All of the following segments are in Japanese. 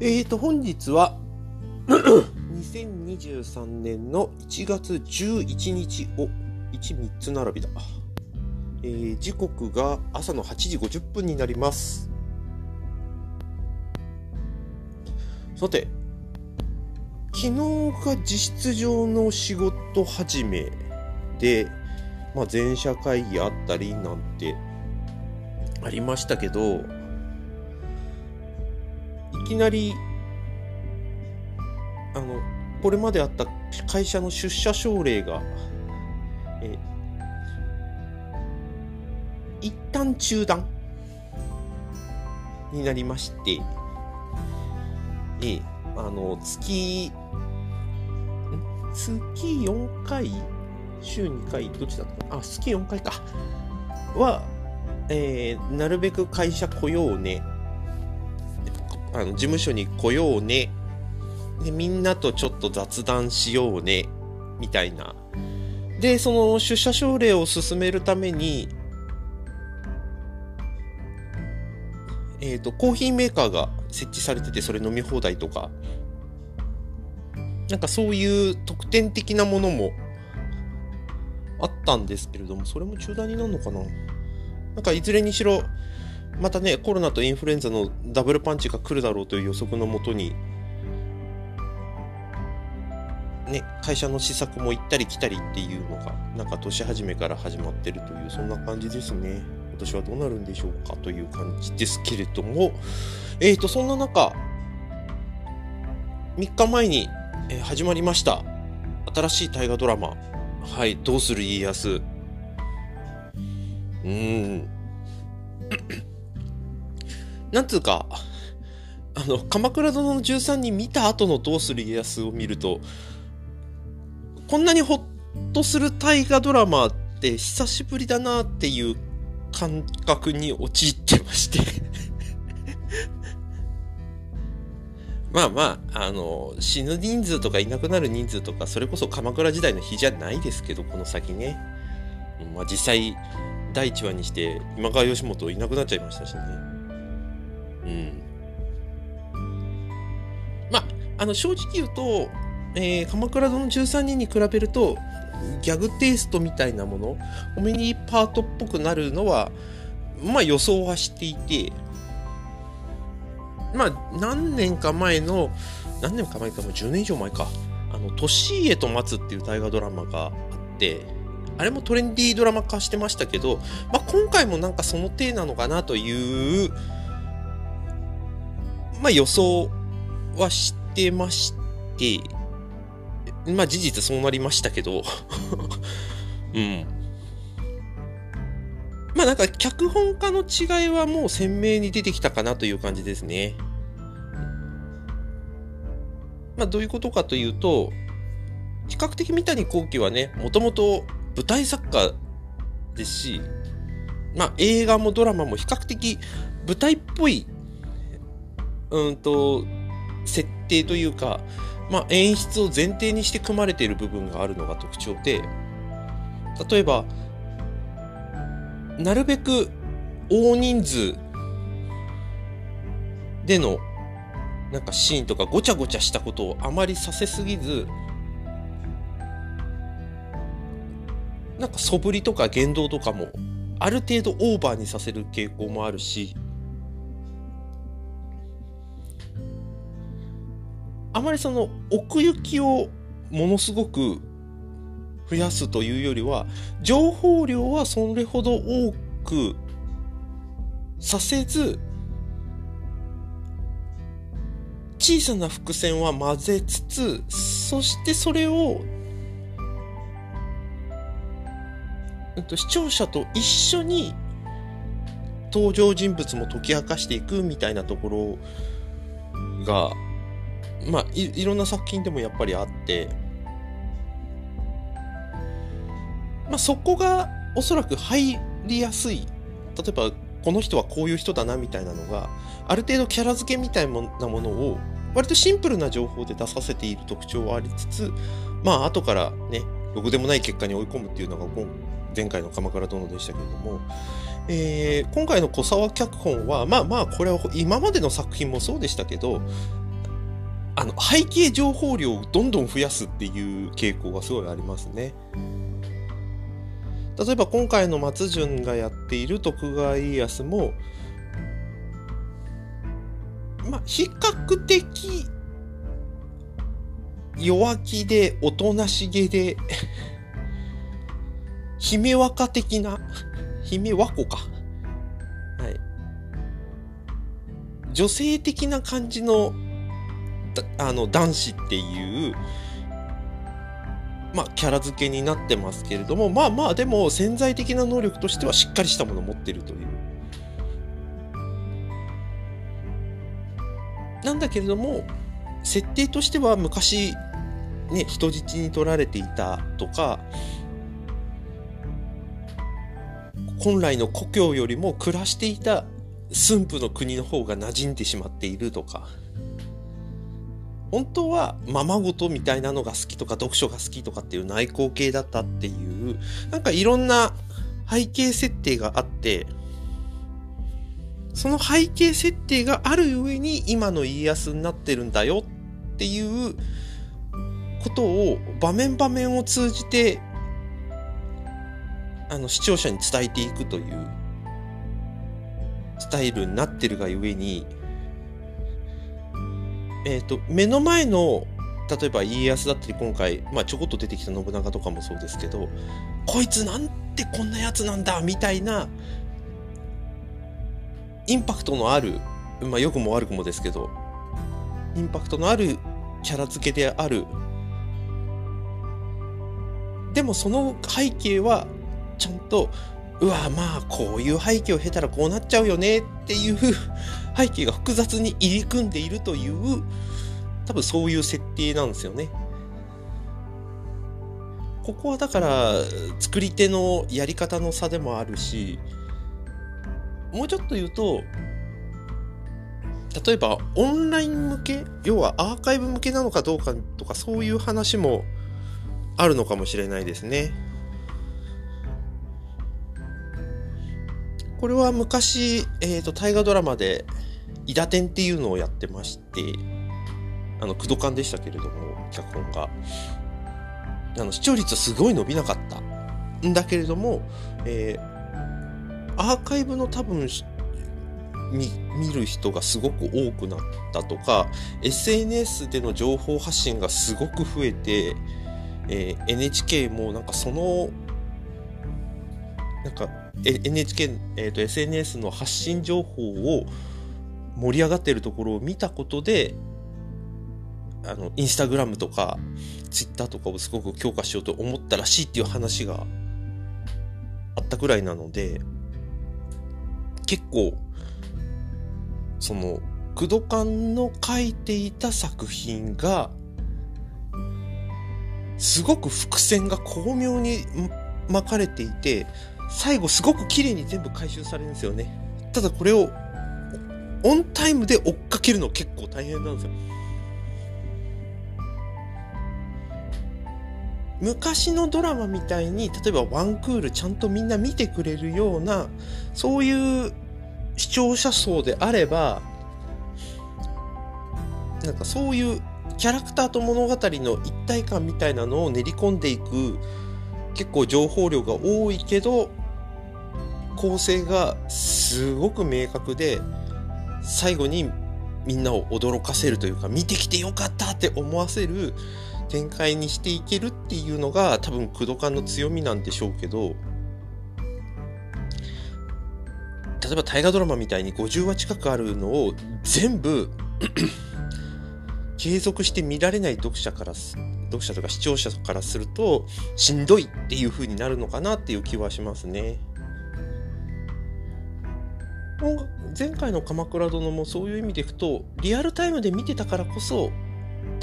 えーと、本日は 2023年の1月11日を1、3つ並びだ。えー、時刻が朝の8時50分になります。さて、昨日が実質上の仕事始めで、まあ、全社会議あったりなんてありましたけど、いきなり、あの、これまであった会社の出社奨励が、え、一旦中断になりまして、え、あの、月、月4回？週2回、どっちだったかな？あ、月4回か。は、えー、なるべく会社来ようね。あの、事務所に来ようね。で、みんなとちょっと雑談しようね。みたいな。で、その出社奨励を進めるために、えっ、ー、と、コーヒーメーカーが設置されてて、それ飲み放題とか、なんかそういう特典的なものもあったんですけれども、それも中断になるのかな？なんかいずれにしろ、またね、コロナとインフルエンザのダブルパンチが来るだろうという予測のもとに、ね、会社の施策も行ったり来たりっていうのが、なんか年始めから始まってるという、そんな感じですね。今年はどうなるんでしょうかという感じですけれども、えーと、そんな中、3日前に、始まりました、新しい大河ドラマ、はい、どうする家康。うん。なんつうか、あの、鎌倉殿の13人見た後のどうする家康を見ると、こんなにほっとする大河ドラマって久しぶりだなっていう感覚に陥ってまして まあまあ、あの、死ぬ人数とかいなくなる人数とか、それこそ鎌倉時代の日じゃないですけど、この先ね。まあ実際、第1話にして、今川義元いなくなっちゃいましたしね。うん。まあ、あの、正直言うと、えー、鎌倉殿の13人に比べると、ギャグテイストみたいなもの、コメディパートっぽくなるのは、まあ予想はしていて、まあ、何年か前の、何年か前か、もう10年以上前か、あの、年家と待つっていう大河ドラマがあって、あれもトレンディードラマ化してましたけど、まあ、今回もなんかその体なのかなという、まあ、予想はしてまして、まあ、事実そうなりましたけど、うん。まあなんか脚本家の違いはもう鮮明に出てきたかなという感じですね。まあどういうことかというと、比較的三谷幸喜はね、もともと舞台作家ですし、まあ映画もドラマも比較的舞台っぽい、うんと、設定というか、まあ演出を前提にして組まれている部分があるのが特徴で、例えば、なるべく大人数でのなんかシーンとかごちゃごちゃしたことをあまりさせすぎずなんか素振りとか言動とかもある程度オーバーにさせる傾向もあるしあまりその奥行きをものすごく増やすというよりは情報量はそれほど多くさせず小さな伏線は混ぜつつそしてそれを、えっと、視聴者と一緒に登場人物も解き明かしていくみたいなところがまあいいろんな作品でもやっぱりあってまあ、そこがおそらく入りやすい。例えばこの人はこういう人だなみたいなのがある程度キャラ付けみたいなものを割とシンプルな情報で出させている特徴はありつつまあ後からねろくでもない結果に追い込むっていうのが前回の鎌倉殿でしたけれどもえー今回の小沢脚本は、まあまあ、これは今までの作品もそうでしたけど、あの、背景情報量をどんどん増やすっていう傾向がすごいありますね。例えば今回の松潤がやっている徳川家康も、まあ、比較的弱気でおとなしげで姫若的な姫和子か。はい。女性的な感じのあの男子っていうまあキャラ付けになってますけれどもまあまあでも潜在的な能力としてはしっかりしたものを持ってるという。なんだけれども設定としては昔ね人質に取られていたとか本来の故郷よりも暮らしていた駿府の国の方が馴染んでしまっているとか本当はままごとみたいなのが好きとか読書が好きとかっていう内向系だったっていうなんかいろんな背景設定があってその背景設定がある上に今の家康になってるんだよっていうことを場面場面を通じてあの視聴者に伝えていくというスタイルになってるがゆえに、えっ、と目の前の例えば家康だったり今回、まあ、ちょこっと出てきた信長とかもそうですけどこいつなんてこんなやつなんだみたいなインパクトのある、まあ、良くも悪くもですけどインパクトのあるキャラ付けである。でもその背景はちゃんとうわまあこういう背景を経たらこうなっちゃうよねっていう背景が複雑に入り組んでいるという多分そういう設定なんですよね。ここはだから作り手のやり方の差でもあるしもうちょっと言うと例えばオンライン向け要はアーカイブ向けなのかどうかとかそういう話もあるのかもしれないですね。これは昔、えーと、大河ドラマで「伊田天」っていうのをやってましてあの、駆動感でしたけれども、脚本が。あの、視聴率はすごい伸びなかった。んだけれども、えー、アーカイブの多分、見見る人がすごく多くなったとか SNS での情報発信がすごく増えて、えー、NHK もなんかそのなんか NHK、えーと SNS の発信情報を盛り上がっているところを見たことであの、インスタグラムとか、ツイッターとかをすごく強化しようと思ったらしいっていう話があったくらいなので、結構、その、クドカンの書いていた作品が、すごく伏線が巧妙に巻かれていて、最後すごく綺麗に全部回収されるんですよね。ただこれを、オンタイムで追っかけるの結構大変なんですよ。昔のドラマみたいに例えばワンクールちゃんとみんな見てくれるようなそういう視聴者層であればなんかそういうキャラクターと物語の一体感みたいなのを練り込んでいく結構情報量が多いけど構成がすごく明確で最後にみんなを驚かせるというか見てきてよかったって思わせる展開にしていけるっていうのが多分クドカンの強みなんでしょうけど例えば大河ドラマみたいに50話近くあるのを全部 継続して見られない読者から読者とか視聴者からするとしんどいっていう風になるのかなっていう気はしますね。前回の「鎌倉殿」もそういう意味でいくとリアルタイムで見てたからこそ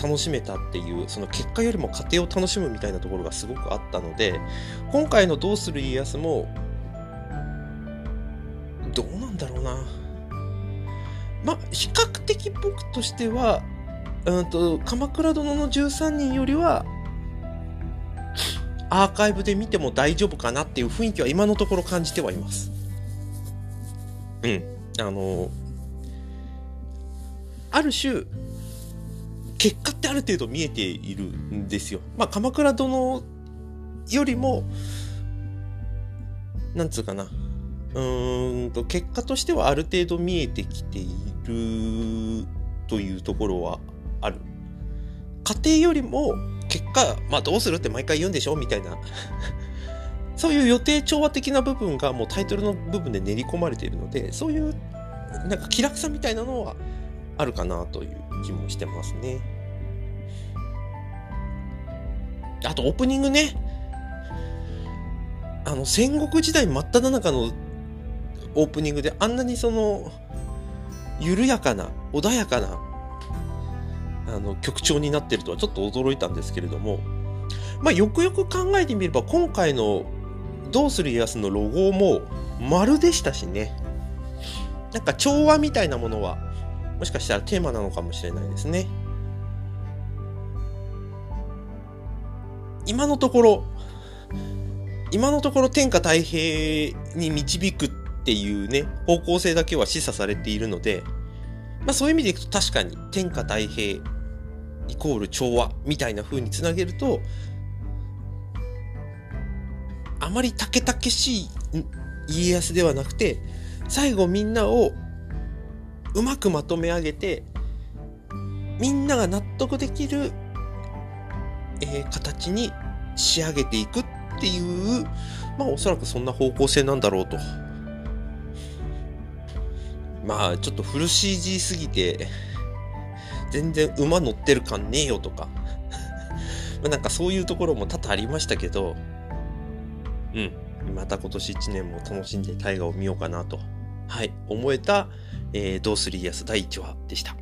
楽しめたっていうその結果よりも過程を楽しむみたいなところがすごくあったので今回の「どうする家康」もどうなんだろうな。まあ比較的僕としてはうんと鎌倉殿の13人よりはアーカイブで見ても大丈夫かなっていう雰囲気は今のところ感じてはいます。うんあのある種結果ってある程度見えているんですよ。まあ鎌倉殿よりもなんつうかなうーんと結果としてはある程度見えてきているというところはある。家庭よりも結果、まあどうするって毎回言うんでしょみたいな。そういう予定調和的な部分がもうタイトルの部分で練り込まれているので、そういうなんか気楽さみたいなのはあるかなという気もしてますね。あとオープニングね。あの戦国時代真っ只中のオープニングであんなにその緩やかな穏やかなあの曲調になってるとはちょっと驚いたんですけれどもまあよくよく考えてみれば今回の「どうする家康」のロゴも丸でしたしね。なんか調和みたいなものはもしかしたらテーマなのかもしれないですね。今のところ今のところ天下太平に導くっていうね方向性だけは示唆されているのでまあそういう意味でいくと確かに天下太平イコール調和みたいな風につなげるとあまり竹々しい家康ではなくて最後みんなをうまくまとめ上げてみんなが納得できる、えー、形に仕上げていくっていうまあおそらくそんな方向性なんだろうと。まあちょっとフル CG すぎて全然馬乗ってる感ねえよとか。まなんかそういうところも多々ありましたけどうん。また今年1年も楽しんで大河を見ようかなと。はい。思えた、えー、どうする家康第1話でした。